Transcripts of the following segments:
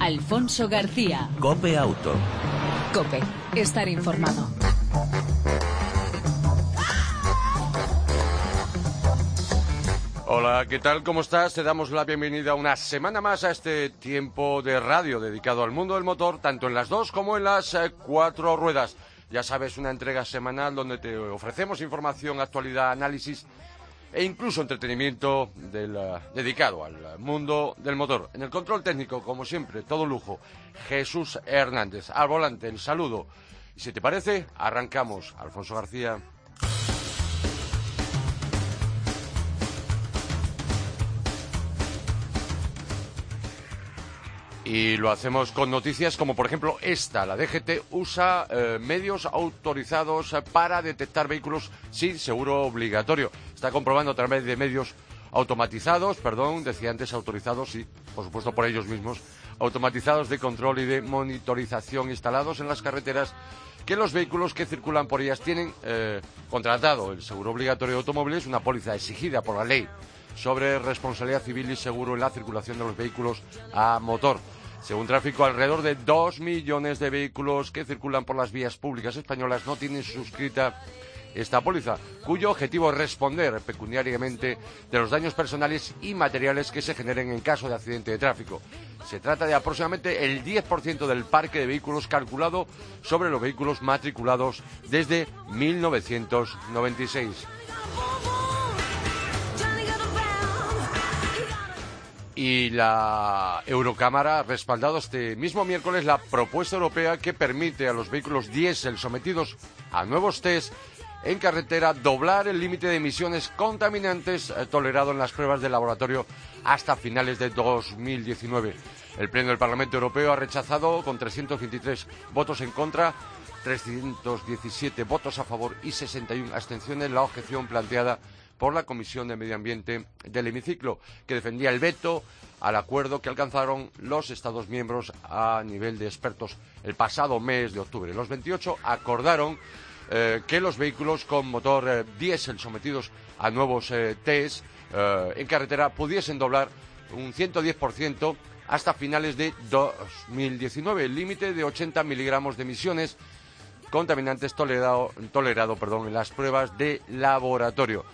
Alfonso García. Cope Auto. Cope, estar informado. Hola, ¿qué tal? ¿Cómo estás? Te damos la bienvenida una semana más a este tiempo de radio dedicado al mundo del motor, tanto en las dos como en las eh, cuatro ruedas. Ya sabes, una entrega semanal donde te ofrecemos información, actualidad, análisis e incluso entretenimiento del, dedicado al mundo del motor. En el control técnico, como siempre, todo lujo, Jesús Hernández. Al volante, el saludo. Y si te parece, arrancamos. Alfonso García. Y lo hacemos con noticias como por ejemplo esta. La DGT usa eh, medios autorizados para detectar vehículos sin seguro obligatorio. Está comprobando a través de medios automatizados, perdón, decía antes autorizados y por supuesto por ellos mismos, automatizados de control y de monitorización instalados en las carreteras que los vehículos que circulan por ellas tienen eh, contratado el seguro obligatorio de automóviles, una póliza exigida por la ley sobre responsabilidad civil y seguro en la circulación de los vehículos a motor. Según tráfico, alrededor de dos millones de vehículos que circulan por las vías públicas españolas no tienen suscrita esta póliza, cuyo objetivo es responder pecuniariamente de los daños personales y materiales que se generen en caso de accidente de tráfico. Se trata de aproximadamente el 10% del parque de vehículos calculado sobre los vehículos matriculados desde 1996. Y la Eurocámara ha respaldado este mismo miércoles la propuesta europea que permite a los vehículos diésel sometidos a nuevos test en carretera doblar el límite de emisiones contaminantes eh, tolerado en las pruebas de laboratorio hasta finales de 2019. El Pleno del Parlamento Europeo ha rechazado con 323 votos en contra, 317 votos a favor y 61 abstenciones la objeción planteada por la Comisión de Medio Ambiente del hemiciclo, que defendía el veto al acuerdo que alcanzaron los Estados miembros a nivel de expertos el pasado mes de octubre. Los 28 acordaron eh, que los vehículos con motor eh, diésel sometidos a nuevos eh, test en carretera pudiesen doblar un 110% hasta finales de 2019, el límite de 80 miligramos de emisiones contaminantes tolerado, tolerado perdón, en las pruebas de laboratorio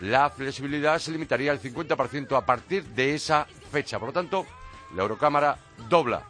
la flexibilidad se limitaría al 50% a partir de esa fecha. Por lo tanto, la Eurocámara dobla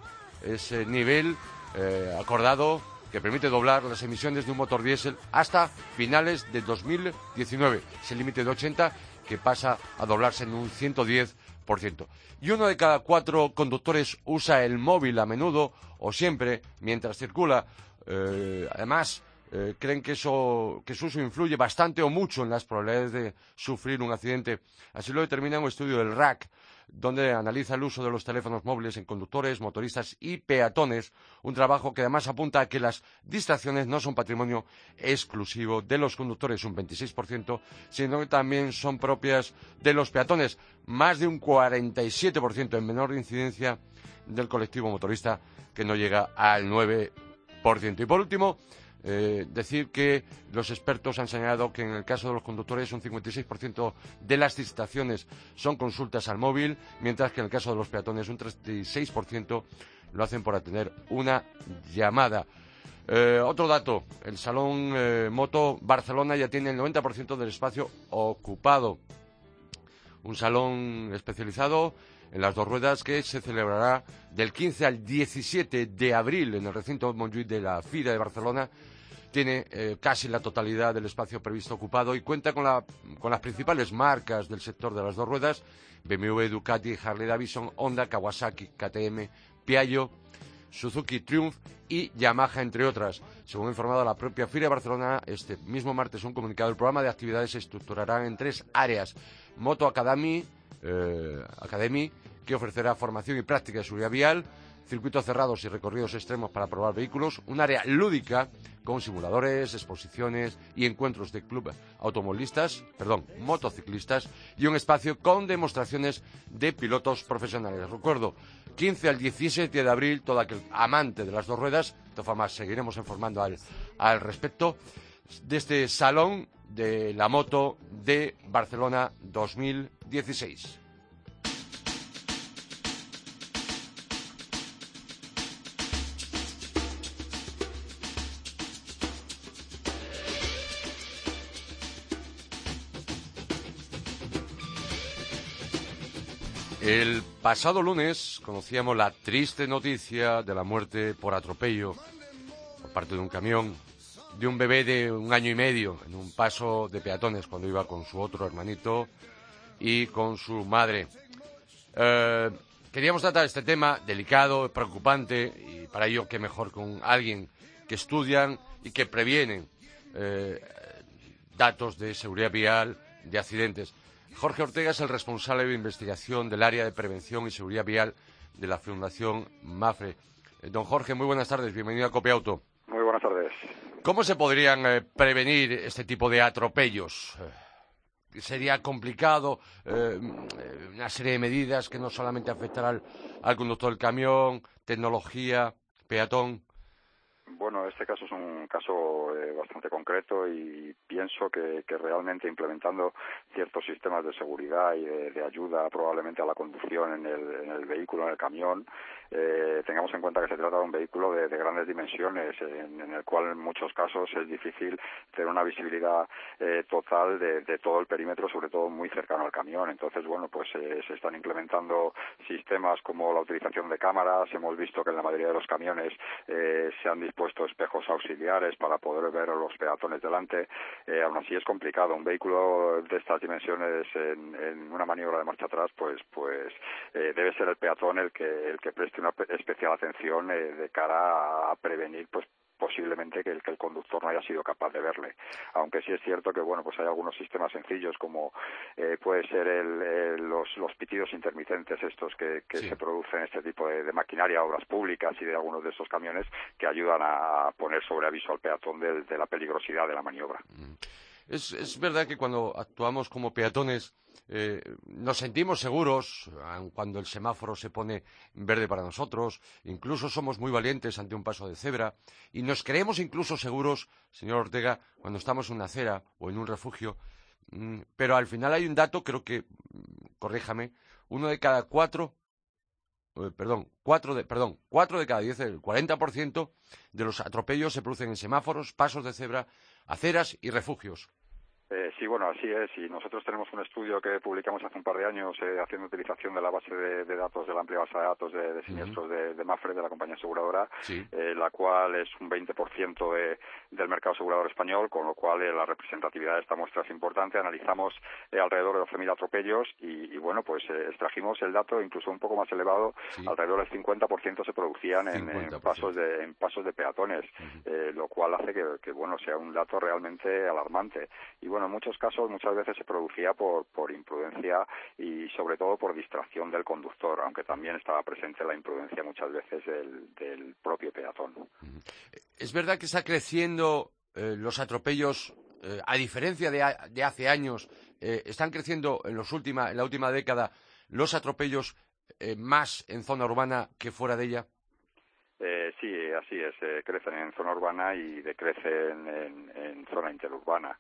ese nivel eh, acordado que permite doblar las emisiones de un motor diésel hasta finales de 2019. Ese límite de 80 que pasa a doblarse en un 110%. Y uno de cada cuatro conductores usa el móvil a menudo o siempre mientras circula. Eh, además, eh, creen que, eso, que su uso influye bastante o mucho en las probabilidades de sufrir un accidente. Así lo determina un estudio del RAC, donde analiza el uso de los teléfonos móviles en conductores, motoristas y peatones, un trabajo que además apunta a que las distracciones no son patrimonio exclusivo de los conductores, un 26%, sino que también son propias de los peatones, más de un 47% en menor incidencia del colectivo motorista, que no llega al 9%. Y por último, eh, decir que los expertos han señalado que en el caso de los conductores un 56% de las distracciones son consultas al móvil, mientras que en el caso de los peatones un 36% lo hacen por atender una llamada. Eh, otro dato, el Salón eh, Moto Barcelona ya tiene el 90% del espacio ocupado. Un salón especializado en las dos ruedas que se celebrará del 15 al 17 de abril en el recinto Montjuïc de la FIRA de Barcelona tiene eh, casi la totalidad del espacio previsto ocupado y cuenta con, las principales marcas del sector de las dos ruedas, BMW, Ducati, Harley Davidson, Honda, Kawasaki, KTM, Piaggio, Suzuki Triumph y Yamaha, entre otras. Según ha informado la propia FIRA de Barcelona, este mismo martes un comunicado, el programa de actividades se estructurará en tres áreas. Moto Academy, eh, Academy que ofrecerá formación y práctica de seguridad vial, circuitos cerrados y recorridos extremos para probar vehículos, un área lúdica con simuladores, exposiciones y encuentros de club automovilistas, perdón, motociclistas y un espacio con demostraciones de pilotos profesionales. Recuerdo, 15 al 17 de abril, todo aquel amante de las dos ruedas, de todas formas seguiremos informando al, al respecto, de este Salón de la moto de Barcelona 2016. El pasado lunes conocíamos la triste noticia de la muerte por atropello por parte de un camión de un bebé de un año y medio en un paso de peatones cuando iba con su otro hermanito y con su madre. Eh, queríamos tratar este tema delicado, preocupante y para ello qué mejor con alguien que estudian y que previenen eh, datos de seguridad vial, de accidentes. Jorge Ortega es el responsable de investigación del área de prevención y seguridad vial de la Fundación MAFRE. Eh, don Jorge, muy buenas tardes, bienvenido a Copiauto. Muy buenas tardes. ¿Cómo se podrían eh, prevenir este tipo de atropellos? Eh, sería complicado una serie de medidas que no solamente afectarán al conductor del camión, tecnología, peatón. Bueno, este caso es un caso eh, bastante concreto y pienso que, realmente implementando ciertos sistemas de seguridad y de, ayuda probablemente a la conducción en el, vehículo, en el camión, eh, tengamos en cuenta que se trata de un vehículo de, grandes dimensiones, en, el cual en muchos casos es difícil tener una visibilidad eh, total de, todo el perímetro, sobre todo muy cercano al camión. Entonces, bueno, pues se están implementando sistemas como la utilización de cámaras. Hemos visto que en la mayoría de los camiones se han puesto espejos auxiliares para poder ver a los peatones delante. Eh, aún así es complicado. Un vehículo de estas dimensiones en, una maniobra de marcha atrás, pues, pues eh, debe ser el peatón el que, el que preste una especial atención eh, de cara a prevenir pues posiblemente que el, que el conductor no haya sido capaz de verle. Aunque sí es cierto que bueno pues hay algunos sistemas sencillos como eh, puede ser el, los, los pitidos intermitentes estos que, que se producen en este tipo de, maquinaria, obras públicas y de algunos de estos camiones que ayudan a poner sobre aviso al peatón de, de la peligrosidad de la maniobra. Mm. Es, es verdad que cuando actuamos como peatones eh, nos sentimos seguros cuando el semáforo se pone verde para nosotros, incluso somos muy valientes ante un paso de cebra y nos creemos incluso seguros, señor Ortega, cuando estamos en una acera o en un refugio. Mm, pero al final hay un dato, creo que, mm, corríjame, uno de cada cuatro eh, perdón, cuatro de, perdón, cuatro de cada diez, el 40% de los atropellos se producen en semáforos, pasos de cebra, aceras y refugios. Eh, sí, bueno, así es. Y nosotros tenemos un estudio que publicamos hace un par de años eh, haciendo utilización de la base de, datos, de la amplia base de datos de, siniestros de, de, Mafre, de la compañía aseguradora, eh, la cual es un 20% de, del mercado asegurador español, con lo cual la representatividad de esta muestra es importante. Analizamos alrededor de 12.000 atropellos y, bueno, pues extrajimos el dato incluso un poco más elevado, alrededor del 50% se producían en, pasos de en pasos de peatones, lo cual hace que, que, bueno sea un dato realmente alarmante. Y bueno, en muchos casos muchas veces se producía por, por imprudencia y sobre todo por distracción del conductor, aunque también estaba presente la imprudencia muchas veces del, propio peatón. Es verdad que está creciendo eh, los atropellos, eh, a diferencia de, de hace años, eh, están creciendo en, los última, en la última década los atropellos más en zona urbana que fuera de ella. sí, así es. crecen en zona urbana y decrecen en zona interurbana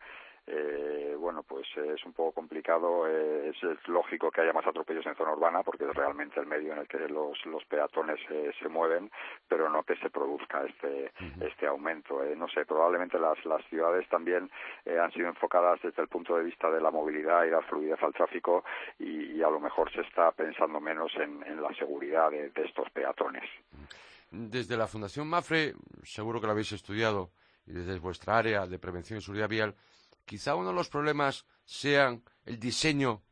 eh, bueno, pues es un poco complicado. Eh, es, lógico que haya más atropellos en zona urbana porque es realmente el medio en el que los, los peatones eh, se mueven, pero no que se produzca este, este aumento. Eh, no sé, probablemente las, las ciudades también han sido enfocadas desde el punto de vista de la movilidad y la fluidez al tráfico y, a lo mejor se está pensando menos en, en la seguridad de, de estos peatones. Desde la Fundación Mafre, seguro que lo habéis estudiado, y desde vuestra área de prevención y seguridad vial, quizá uno de los problemas sean el diseño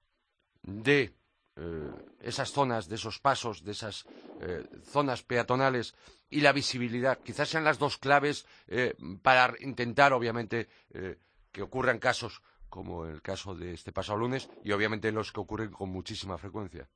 de eh, esas zonas, de esos pasos, de esas eh, zonas peatonales y la visibilidad. Quizás sean las dos claves eh, para intentar, obviamente, que ocurran casos como el caso de este pasado lunes y, obviamente, los que ocurren con muchísima frecuencia.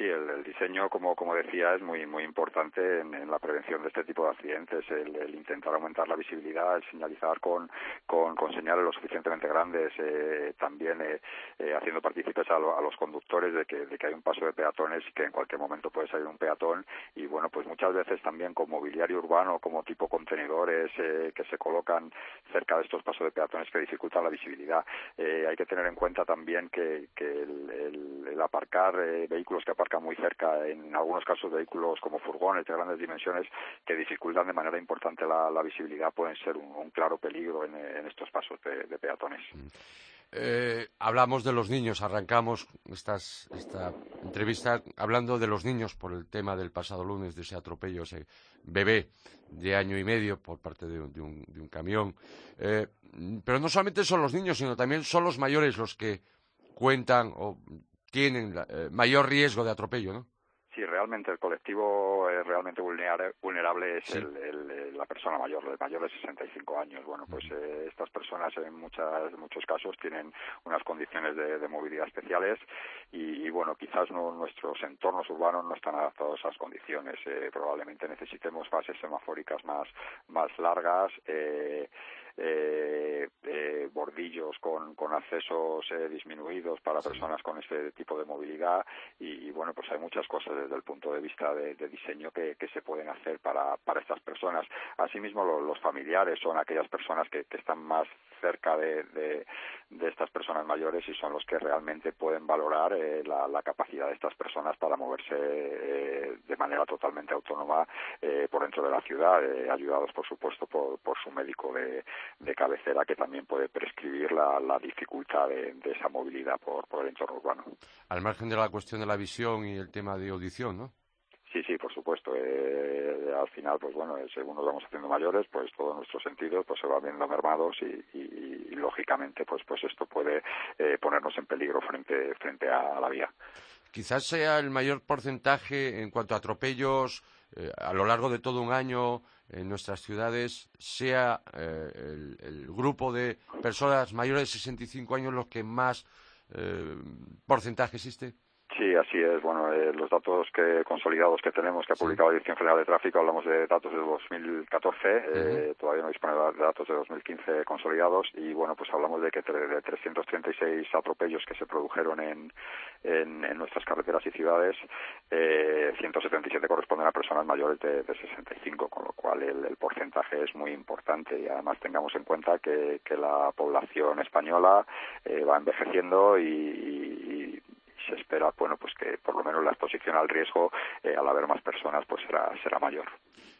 Sí, el, diseño, como, como decía, es muy muy importante en, la prevención de este tipo de accidentes. El, intentar aumentar la visibilidad, el señalizar con, con, señales lo suficientemente grandes, eh, también eh, eh, haciendo partícipes a, los conductores de que, de que hay un paso de peatones y que en cualquier momento puede salir un peatón. Y bueno, pues muchas veces también con mobiliario urbano, como tipo contenedores que se colocan cerca de estos pasos de peatones que dificultan la visibilidad. hay que tener en cuenta también que, que el, aparcar vehículos que aparcan muy cerca, en algunos casos vehículos como furgones de grandes dimensiones que dificultan de manera importante la, visibilidad pueden ser un, claro peligro en, estos pasos de, peatones. Mm. eh, hablamos de los niños, arrancamos esta entrevista hablando de los niños por el tema del pasado lunes, de ese atropello, ese bebé de año y medio por parte de, un, camión. Eh, pero no solamente son los niños, sino también son los mayores los que cuentan o tienen eh, mayor riesgo de atropello, ¿no? Sí, realmente el colectivo realmente vulnerable es la persona mayor, el mayor de 65 años. Bueno, pues eh, estas personas en muchas, muchos casos tienen unas condiciones de, movilidad especiales y, bueno, quizás no, nuestros entornos urbanos no están adaptados a esas condiciones. Eh, probablemente necesitemos fases semafóricas más, más largas. Eh, eh, eh, bordillos con, con accesos eh, disminuidos para personas con este tipo de movilidad. Y, bueno pues hay muchas cosas desde el punto de vista de, diseño que, se pueden hacer para, para estas personas. Asimismo los familiares son aquellas personas que, están más cerca de, de, estas personas mayores y son los que realmente pueden valorar eh, la, capacidad de estas personas para moverse de manera totalmente autónoma por dentro de la ciudad ayudados por supuesto por, por su médico de, de cabecera que también puede prescribir la, dificultad de, esa movilidad por, el entorno urbano. Al margen de la cuestión de la visión y el tema de audición, ¿no? Sí, sí, por supuesto. Eh, al final, pues bueno, eh, según nos vamos haciendo mayores, pues todos nuestros sentidos pues se van viendo mermados y, lógicamente, pues pues esto puede eh, ponernos en peligro frente frente a la vía. Quizás sea el mayor porcentaje en cuanto a atropellos a lo largo de todo un año en nuestras ciudades sea eh, el, grupo de personas mayores de 65 años los que más eh, porcentaje existe? Sí, así es. Bueno, eh, los datos que consolidados que tenemos que ha publicado la Dirección General de Tráfico, hablamos de datos de 2014, eh, todavía no dispone de datos de 2015 consolidados y bueno, pues hablamos de que de 336 atropellos que se produjeron en, en, nuestras carreteras y ciudades, eh, 177 corresponden a personas mayores de, 65, con lo cual el, porcentaje es muy importante. Y además tengamos en cuenta que, que la población española eh, va envejeciendo y se espera bueno pues que por lo menos la exposición al riesgo eh, al haber más personas pues será será mayor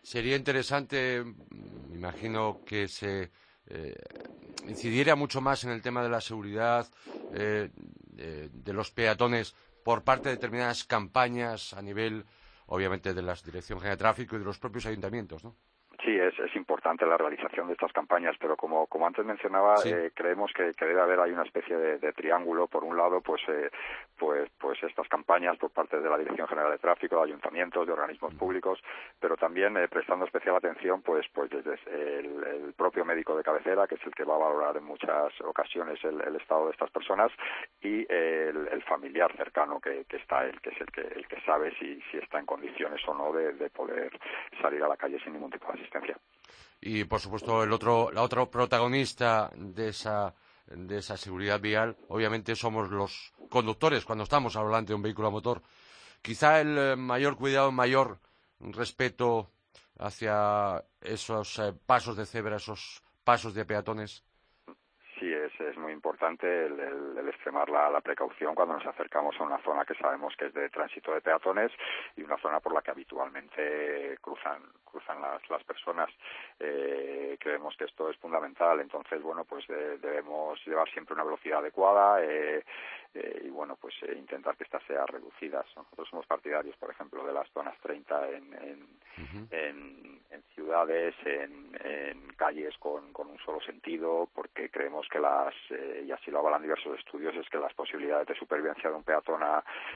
sería interesante me imagino que se eh, incidiera mucho más en el tema de la seguridad eh, de, los peatones por parte de determinadas campañas a nivel obviamente de la Dirección General de Tráfico y de los propios ayuntamientos ¿no? Sí, es, es importante la realización de estas campañas, pero como, como antes mencionaba, eh, creemos que, que, debe haber hay una especie de, triángulo. Por un lado, pues, eh, pues, pues estas campañas por parte de la Dirección General de Tráfico, de ayuntamientos, de organismos públicos, pero también eh, prestando especial atención, pues, pues desde el, propio médico de cabecera, que es el que va a valorar en muchas ocasiones el, estado de estas personas, y el, familiar cercano que, que está él, que es el que, el que sabe si, si está en condiciones o no de, de poder salir a la calle sin ningún tipo de asistencia. Y, por supuesto, el otro, la otra protagonista de esa, de esa seguridad vial, obviamente, somos los conductores cuando estamos al volante de un vehículo a motor. Quizá el eh, mayor cuidado, mayor respeto hacia esos eh, pasos de cebra, esos pasos de peatones es muy importante el, extremar la, precaución cuando nos acercamos a una zona que sabemos que es de tránsito de peatones y una zona por la que habitualmente cruzan cruzan las, las personas. Eh, creemos que esto es fundamental, entonces bueno pues debemos llevar siempre una velocidad adecuada eh, eh, y bueno pues intentar que esta sea reducida. Nosotros somos partidarios, por ejemplo, de las zonas 30 en, en, en, ciudades, en, en calles con, con un solo sentido, porque creemos que la eh, y así lo avalan diversos estudios, es que las posibilidades de supervivencia de un peatón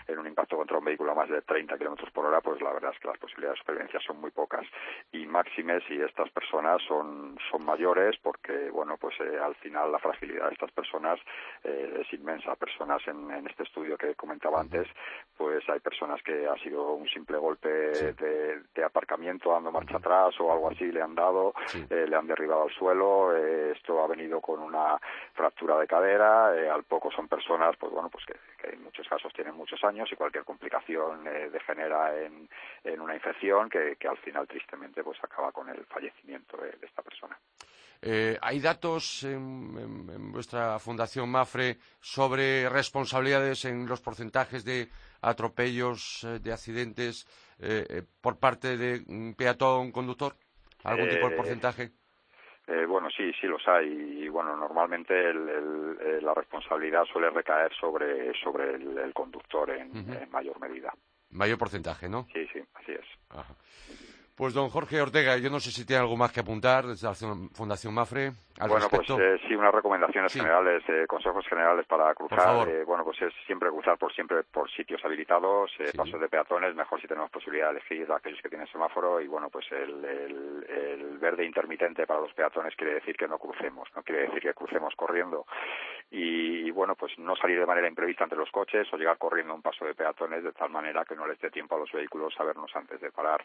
en un impacto contra un vehículo a más de 30 kilómetros por hora, pues la verdad es que las posibilidades de supervivencia son muy pocas. Y máxime si estas personas son, son mayores, porque, bueno, pues eh, al final la fragilidad de estas personas eh, es inmensa. Personas en, este estudio que comentaba antes, pues hay personas que ha sido un simple golpe de, aparcamiento dando marcha atrás o algo así le han dado, le han derribado al suelo. esto ha venido con una fractura de cadera, eh, al poco son personas, pues bueno, pues que, en muchos casos tienen muchos años y cualquier complicación eh, degenera en, en, una infección que, al final tristemente pues acaba con el fallecimiento de, esta persona. Eh, ¿Hay datos en, vuestra fundación MAFRE sobre responsabilidades en los porcentajes de atropellos, de accidentes por parte de un peatón conductor? ¿Algún tipo de porcentaje? Eh, bueno, sí, sí los hay. Y bueno, normalmente el, la responsabilidad suele recaer sobre, sobre el, conductor en, mayor medida. Mayor porcentaje, ¿no? Sí, sí, así es. Pues don Jorge Ortega, yo no sé si tiene algo más que apuntar desde la Fundación Mafre. Al bueno, pues eh, sí, unas recomendaciones generales, eh, consejos generales para cruzar. Eh, bueno, pues es siempre cruzar por siempre por sitios habilitados, pasos de peatones, mejor si tenemos posibilidad de elegir aquellos que tienen semáforo y bueno, pues el, el, verde intermitente para los peatones quiere decir que no crucemos, no quiere decir que crucemos corriendo y, bueno, pues no salir de manera imprevista entre los coches o llegar corriendo a un paso de peatones de tal manera que no les dé tiempo a los vehículos a vernos antes de parar.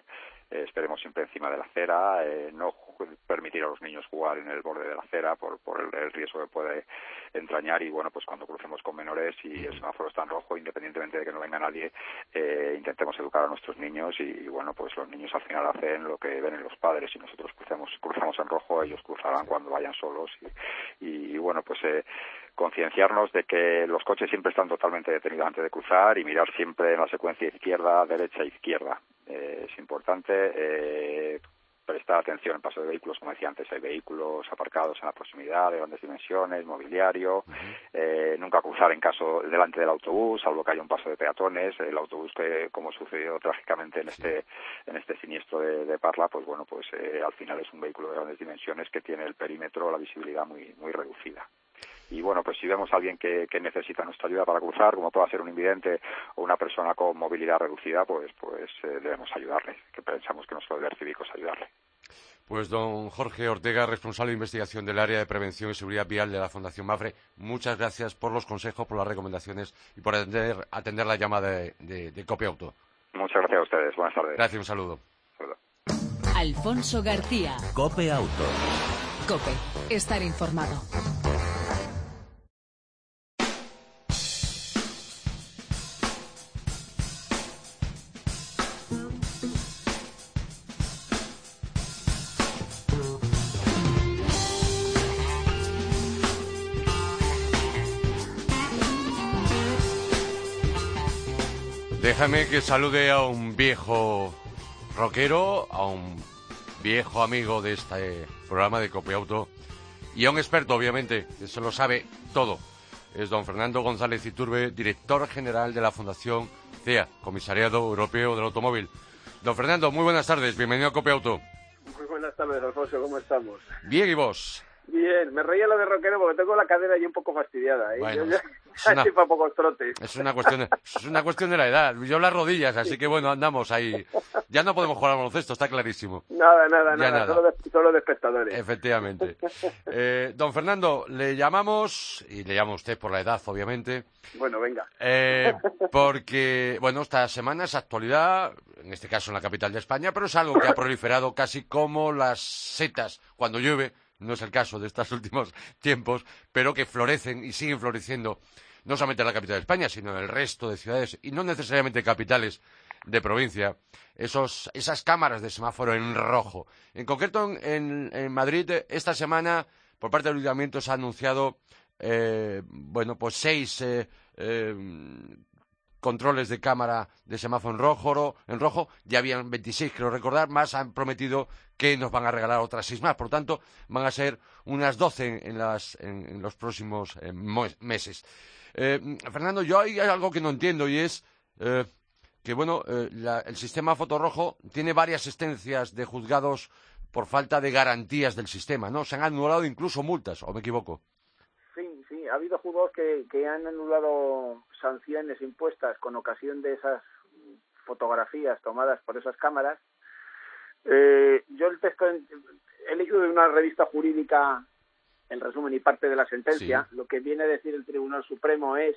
Esperemos siempre encima de la acera, eh, no permitir a los niños jugar en el borde de la acera por, por el, riesgo que puede entrañar y bueno, pues cuando crucemos con menores y el semáforo está en rojo, independientemente de que no venga nadie, eh, intentemos educar a nuestros niños y, bueno, pues los niños al final hacen lo que ven en los padres y nosotros cruzamos, cruzamos en rojo, ellos cruzarán cuando vayan solos y, y bueno, pues eh, concienciarnos de que los coches siempre están totalmente detenidos antes de cruzar y mirar siempre en la secuencia izquierda, derecha, izquierda. Eh, es importante eh, prestar atención en paso de vehículos, como decía antes, hay vehículos aparcados en la proximidad de grandes dimensiones, mobiliario, eh, nunca cruzar en caso delante del autobús, salvo que haya un paso de peatones, el autobús que, como sucedió trágicamente en este en este siniestro de, Parla, pues bueno, pues al final es un vehículo de grandes dimensiones que tiene el perímetro, la visibilidad muy muy reducida y bueno, pues si vemos a alguien que, necesita nuestra ayuda para cruzar, como pueda ser un invidente o una persona con movilidad reducida, pues, pues eh, debemos ayudarle, que pensamos que nuestro deber cívico es ayudarle. Pues don Jorge Ortega, responsable de investigación del área de prevención y seguridad vial de la Fundación Mafre, muchas gracias por los consejos, por las recomendaciones y por atender, atender la llamada de, de, Cope Auto. Muchas gracias a ustedes. Buenas tardes. Gracias, un saludo. saludo. Alfonso García. Cope Auto. Cope, estar informado. Déjame que salude a un viejo rockero, a un viejo amigo de este programa de Copiauto y a un experto, obviamente, que se lo sabe todo. Es don Fernando González Iturbe, director general de la Fundación CEA, Comisariado Europeo del Automóvil. Don Fernando, muy buenas tardes, bienvenido a Copiauto. Muy buenas tardes, Alfonso, ¿cómo estamos? Bien, ¿y vos? Bien, me reía lo de rockero porque tengo la cadera ahí un poco fastidiada. ¿eh? yo, es, una, pocos trotes. es una cuestión, es una cuestión de la edad. Yo las rodillas, así que bueno, andamos ahí. Ya no podemos jugar al baloncesto, está clarísimo. Nada, nada, nada, Solo, de, espectadores. Efectivamente. Eh, don Fernando, le llamamos, y le llamo a usted por la edad, obviamente. Bueno, venga. Eh, porque, bueno, esta semana es actualidad, en este caso en la capital de España, pero es algo que ha proliferado casi como las setas cuando llueve no es el caso de estos últimos tiempos, pero que florecen y siguen floreciendo no solamente en la capital de España, sino en el resto de ciudades y no necesariamente capitales de provincia, esos, esas cámaras de semáforo en rojo. En concreto, en, Madrid, esta semana, por parte del Ayuntamiento, se ha anunciado, eh, bueno, pues seis eh, eh, controles de cámara de semáforo en rojo, en rojo, ya habían 26, creo recordar, más han prometido que nos van a regalar otras seis más. Por tanto, van a ser unas 12 en, las, en, los próximos eh, meses. Eh, Fernando, yo hay algo que no entiendo y es eh, que, bueno, el sistema fotorrojo tiene varias existencias de juzgados por falta de garantías del sistema, ¿no? Se han anulado incluso multas, ¿o me equivoco? Ha habido juzgados que, que han anulado sanciones impuestas con ocasión de esas fotografías tomadas por esas cámaras. Eh, yo el texto he leído de una revista jurídica el resumen y parte de la sentencia. Lo que viene a decir el Tribunal Supremo es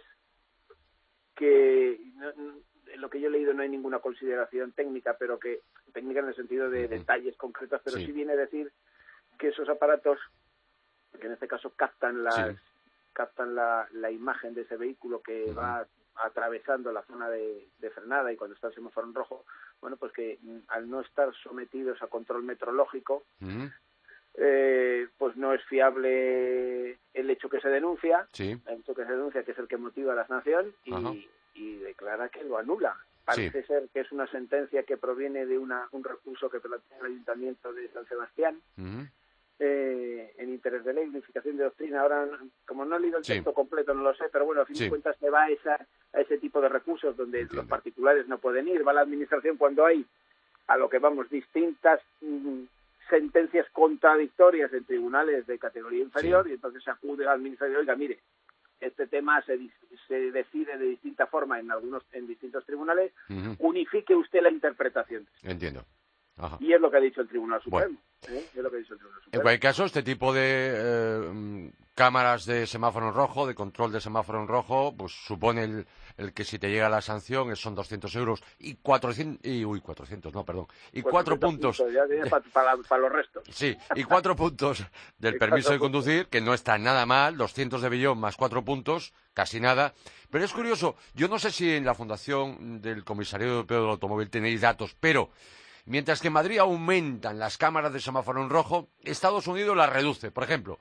que en lo que yo he leído no hay ninguna consideración técnica, pero que técnica en el sentido de detalles concretos, pero sí. viene a decir que esos aparatos, que en este caso captan las captan la, la imagen de ese vehículo que va atravesando la zona de, frenada y cuando está el semáforo en rojo, bueno, pues que mm, al no estar sometidos a control metrológico, eh, pues no es fiable el hecho que se denuncia, el hecho que se denuncia que es el que motiva la sanción y, y declara que lo anula. Parece ser que es una sentencia que proviene de una, un recurso que plantea el Ayuntamiento de San Sebastián eh, en interés de ley, unificación de doctrina. Ahora, como no he leído el texto completo, no lo sé, pero bueno, a fin de cuentas se va a, esa, a ese tipo de recursos donde los particulares no pueden ir. Va la administración cuando hay, a lo que vamos, distintas mm, sentencias contradictorias en tribunales de categoría inferior y entonces se acude la administración, oiga, mire, este tema se, se decide de distinta forma en algunos en distintos tribunales, unifique usted la interpretación. Entiendo. Y es lo que ha dicho el Tribunal Supremo. ¿eh? En cualquier caso, este tipo de eh, cámaras de semáforo en rojo, de control de semáforo en rojo, pues supone el, que si te llega la sanción son 200 euros y 400, y, uy, 400, no, perdón, y cuatro puntos. para, los restos. Sí, y cuatro puntos del permiso de conducir, que no está nada mal, 200 de billón más cuatro puntos, casi nada. Pero es curioso, yo no sé si en la Fundación del Comisario Europeo del Automóvil tenéis datos, pero Mientras que en Madrid aumentan las cámaras de semáforo en rojo, Estados Unidos las reduce. Por ejemplo,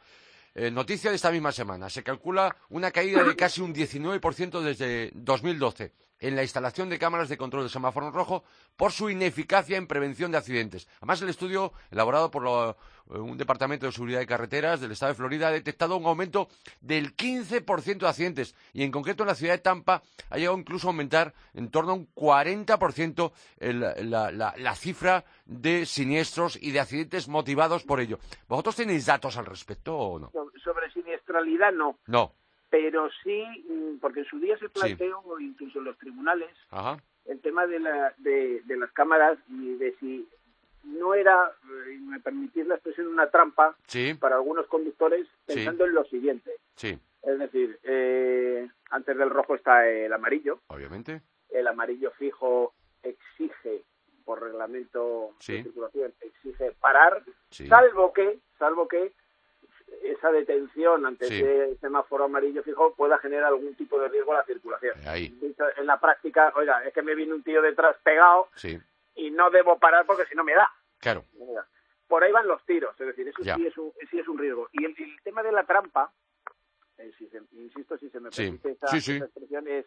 eh, noticia de esta misma semana, se calcula una caída de casi un 19% desde 2012 en la instalación de cámaras de control de semáforo en rojo por su ineficacia en prevención de accidentes. Además, el estudio elaborado por eh, un departamento de seguridad de carreteras del estado de Florida ha detectado un aumento del 15% de accidentes y, en concreto, en la ciudad de Tampa ha llegado incluso a aumentar en torno a un 40% la, la cifra de siniestros y de accidentes motivados por ello. ¿Vosotros tenéis datos al respecto o no? Sobre siniestralidad, no. No pero sí, mm, porque en su día se planteó, incluso en los tribunales, el tema de, la, de, las cámaras y de si no era, eh, me permitís la expresión, una trampa para algunos conductores pensando en lo siguiente. Es decir, eh, antes del rojo está el amarillo. Obviamente. El amarillo fijo exige, por reglamento de circulación, exige parar, salvo que, salvo que esa detención ante ese semáforo amarillo fijo pueda generar algún tipo de riesgo a la circulación. En la práctica, oiga, es que me viene un tío detrás pegado y no debo parar porque si no me da. Claro. Por ahí van los tiros, es decir, eso sí es, un, sí es un riesgo. Y el, tema de la trampa, eh, insisto, si se me permite esa, expresión, es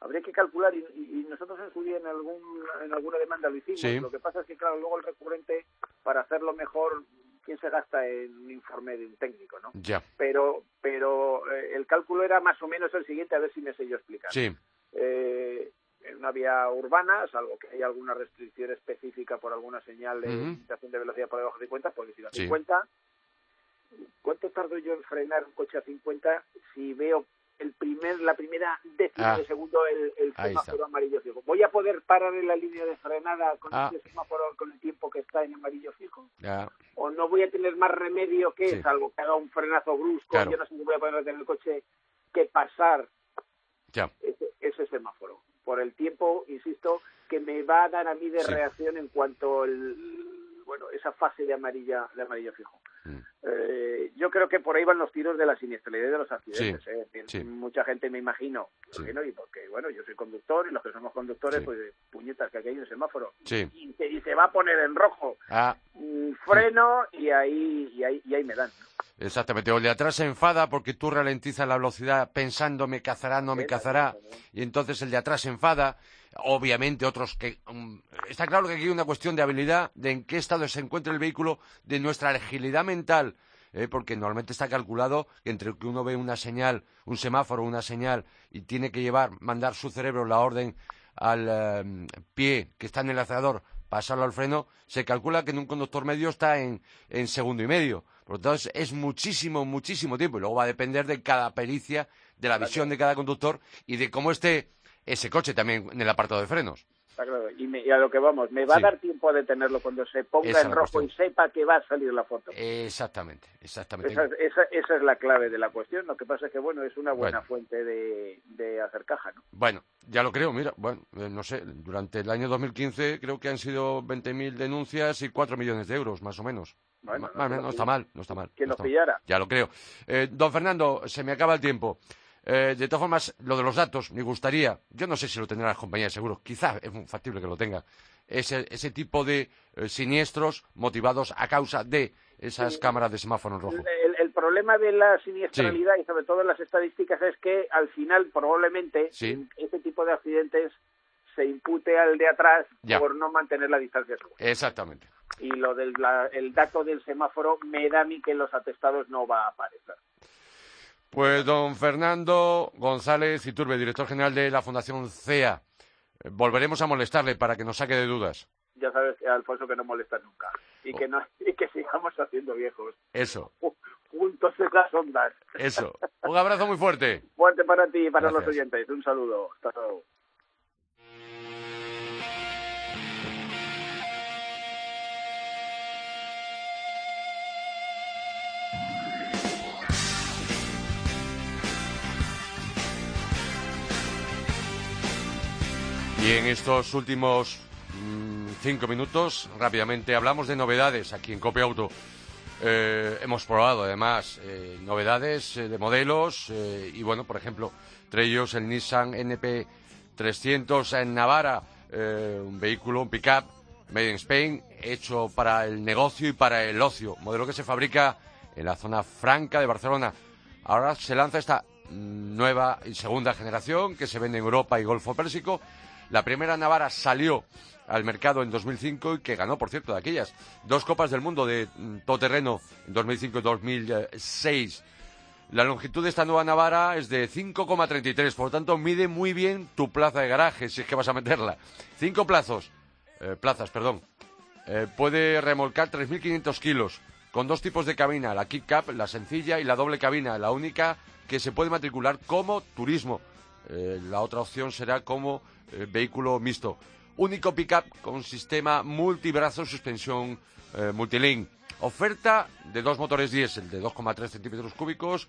habría que calcular y, nosotros en su día en algún en alguna demanda lo hicimos lo que pasa es que claro luego el recurrente para hacerlo mejor quién se gasta en un informe de un técnico, ¿no? Ya. Pero, pero eh, el cálculo era más o menos el siguiente, a ver si me sé yo explicar. Sí. Eh, en una vía urbana, salvo que haya alguna restricción específica por alguna señal de limitación de velocidad por debajo de 50, pues ir a 50. ¿Cuánto tardo yo en frenar un coche a 50 si veo el primer, la primera décima ah. de segundo el, el semáforo amarillo fijo. ¿Voy a poder parar en la línea de frenada con ah. el semáforo con el tiempo que está en amarillo fijo? ¿O no voy a tener más remedio que, salvo que haga un frenazo brusco, yo no sé si voy a poder detener el coche, que pasar Ese, ese, semáforo? Por el tiempo, insisto, que me va a dar a mí de reacción en cuanto el, bueno, esa fase de amarilla de amarillo fijo. Mm. Eh, yo creo que por ahí van los tiros de la siniestralidad de los accidentes. ¿eh? Mucha gente me imagino, no? Y porque, bueno, yo soy conductor y los que somos conductores, pues puñetas, que aquí hay un semáforo. Y, se va a poner en rojo. Ah. Mm, freno y ahí, y ahí, y ahí me dan. Exactamente, o el de atrás se enfada porque tú ralentizas la velocidad pensando me cazará, no me cazará, y entonces el de atrás se enfada. Obviamente otros que... Mm, está claro que aquí hay una cuestión de habilidad, de en qué estado se encuentra el vehículo, de nuestra agilidad mental, ¿eh? porque normalmente está calculado que entre que uno ve una señal, un semáforo, una señal, y tiene que llevar, mandar su cerebro la orden al em, pie que está en el acelerador, pasarlo al freno, se calcula que en un conductor medio está en, en segundo y medio. Por lo tanto, es muchísimo, muchísimo tiempo. Y luego va a depender de cada pericia, de la visión de cada conductor y de cómo esté ese coche también en el apartado de frenos. Claro. Y, a lo que vamos, me va a dar tiempo a detenerlo cuando se ponga en rojo y sepa que va a salir la foto. Exactamente, exactamente. Esa, es la clave de la cuestión. Lo que pasa es que, bueno, es una buena fuente de, de, hacer caja, ¿no? Bueno, ya lo creo. Mira, bueno, eh, no sé, durante el año 2015 creo que han sido 20.000 denuncias y 4 millones de euros, más o menos no, está mal, no está mal. Que nos pillara. Ya lo creo. Eh, don Fernando, se me acaba el tiempo. Eh, de todas formas, lo de los datos, me gustaría, yo no sé si lo tendrán las compañías de seguros, quizá es factible que lo tenga, ese, ese tipo de eh, siniestros motivados a causa de esas cámaras de semáforo rojo. El, problema de la siniestralidad y sobre todo en las estadísticas es que al final probablemente ese tipo de accidentes se impute al de atrás Ya. por no mantener la distancia segura. Exactamente. Y lo del la- el dato del semáforo me da a mí que en los atestados no va a aparecer. Pues don Fernando González Iturbe, director general de la Fundación CEA, eh, volveremos a molestarle para que nos saque de dudas. Ya sabes, Alfonso, que no molesta nunca. Y Oh. que, no, y que sigamos haciendo viejos. Eso, Ju- Juntos en las ondas. eso. Un abrazo muy fuerte. Fuerte para ti y para los oyentes. Un saludo. Hasta luego. Y en estos últimos mm, cinco minutos, rápidamente, hablamos de novedades aquí en Copia Auto. Eh, hemos probado además eh, novedades eh, de modelos y bueno, por ejemplo, entre ellos el Nissan NP300 en Navara, eh, un vehículo, un pickup made in Spain, hecho para el negocio y para el ocio, modelo que se fabrica en la zona franca de Barcelona. Ahora se lanza esta mm, nueva y segunda generación que se vende en Europa y Golfo Pérsico. La primera Navara salió al mercado en 2005 y que ganó, por cierto, de aquellas dos Copas del Mundo de mm, todoterreno en 2005 y 2006. La longitud de esta nueva Navara es de 5,33, por lo tanto mide muy bien tu plaza de garaje si es que vas a meterla. Cinco plazos, eh, plazas, perdón. Eh, puede remolcar 3.500 kilos con dos tipos de cabina, la kick cap, la sencilla y la doble cabina, la única que se puede matricular como turismo. Eh, la otra opción será como eh, vehículo mixto. Único pickup con sistema multibrazo suspensión eh, multilink. Oferta de dos motores diésel de 2,3 centímetros cúbicos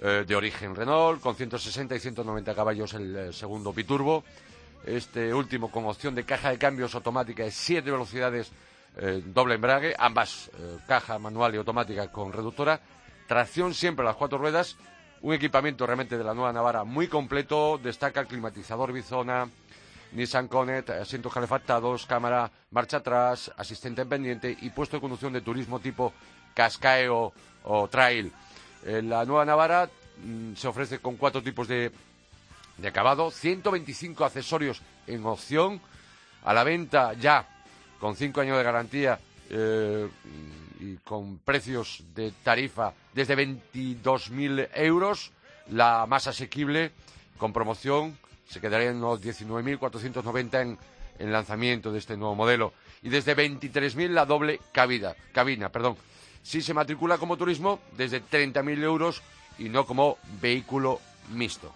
eh, de origen Renault con 160 y 190 caballos el segundo biturbo. Este último con opción de caja de cambios automática de 7 velocidades doble embrague, ambas caja manual y automática con reductora, tracción siempre a las cuatro ruedas, un equipamiento realmente de la nueva Navara muy completo, destaca el climatizador bizona, Nissan Connect, asientos calefactados, cámara, marcha atrás, asistente en pendiente y puesto de conducción de turismo tipo Cascae o, Trail. La nueva Navara mm, se ofrece con cuatro tipos de, de acabado, 125 accesorios en opción, a la venta ya con cinco años de garantía eh, y con precios de tarifa desde 22.000 euros, la más asequible con promoción se quedaría en unos 19.490 en, en lanzamiento de este nuevo modelo y desde 23.000 la doble cabida, cabina, perdón. Si se matricula como turismo, desde 30.000 euros y no como vehículo mixto.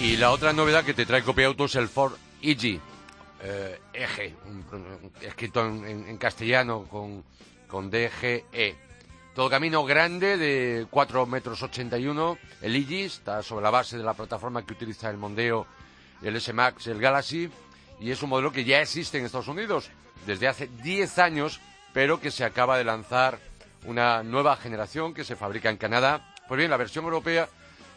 Y la otra novedad que te trae Copia Auto es el Ford EG, eh, eje, un- escrito en, castellano con, con DGE. Todo camino grande de 4 metros 81. El EG está sobre la base de la plataforma que utiliza el Mondeo, el S-Max, el Galaxy. Y es un modelo que ya existe en Estados Unidos desde hace 10 años, pero que se acaba de lanzar una nueva generación que se fabrica en Canadá. Pues bien, la versión europea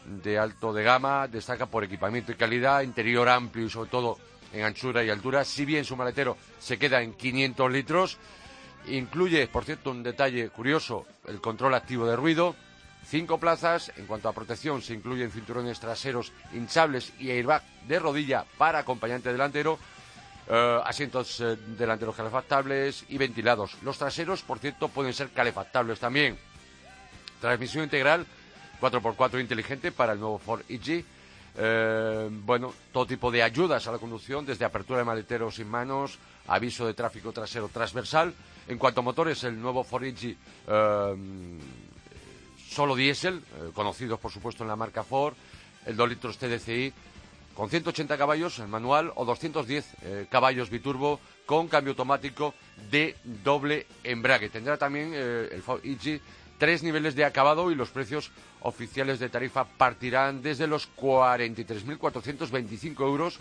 de alto de gama, destaca por equipamiento y calidad, interior amplio y sobre todo en anchura y altura, si bien su maletero se queda en 500 litros, incluye, por cierto, un detalle curioso, el control activo de ruido, cinco plazas, en cuanto a protección se incluyen cinturones traseros hinchables y airbag de rodilla para acompañante delantero, eh, asientos eh, delanteros calefactables y ventilados. Los traseros, por cierto, pueden ser calefactables también. Transmisión integral 4x4 inteligente para el nuevo Ford EG. Eh, bueno, todo tipo de ayudas a la conducción, desde apertura de maletero sin manos, aviso de tráfico trasero transversal. En cuanto a motores, el nuevo Ford EG eh, solo diésel, eh, conocidos por supuesto en la marca Ford, el 2 litros TDCi con 180 caballos el manual o 210 eh, caballos biturbo con cambio automático de doble embrague. Tendrá también el Ford EG tres niveles de acabado y los precios oficiales de tarifa partirán desde los 43.425 euros,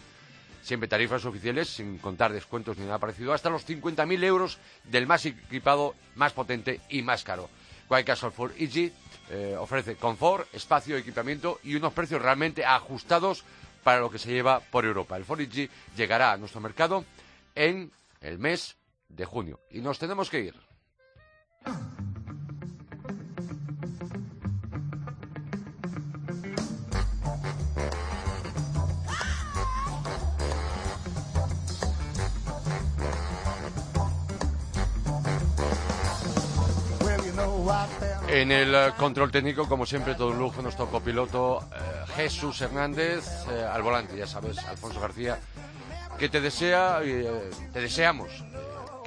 siempre tarifas oficiales, sin contar descuentos ni nada parecido, hasta los 50.000 euros del más equipado, más potente y más caro. El Ford EG eh, ofrece confort, espacio, equipamiento y unos precios realmente ajustados para lo que se lleva por Europa. El Ford EG llegará a nuestro mercado en el mes de junio. Y nos tenemos que ir. En el eh, control técnico, como siempre, todo un lujo, nuestro copiloto eh, Jesús Hernández, eh, al volante, ya sabes, Alfonso García, que te desea, te deseamos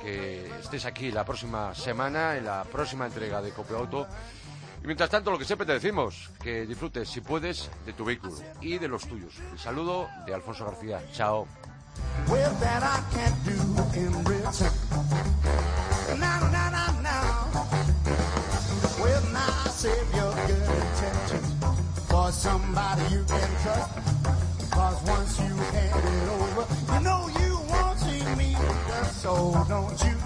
que estés aquí la próxima semana, en la próxima entrega de Copiloto. Y mientras tanto, lo que siempre te decimos, que disfrutes, si puedes, de tu vehículo y de los tuyos. El saludo de Alfonso García. Chao. Save your good intentions for somebody you can trust. Cause once you hand it over, you know you won't see me. So don't you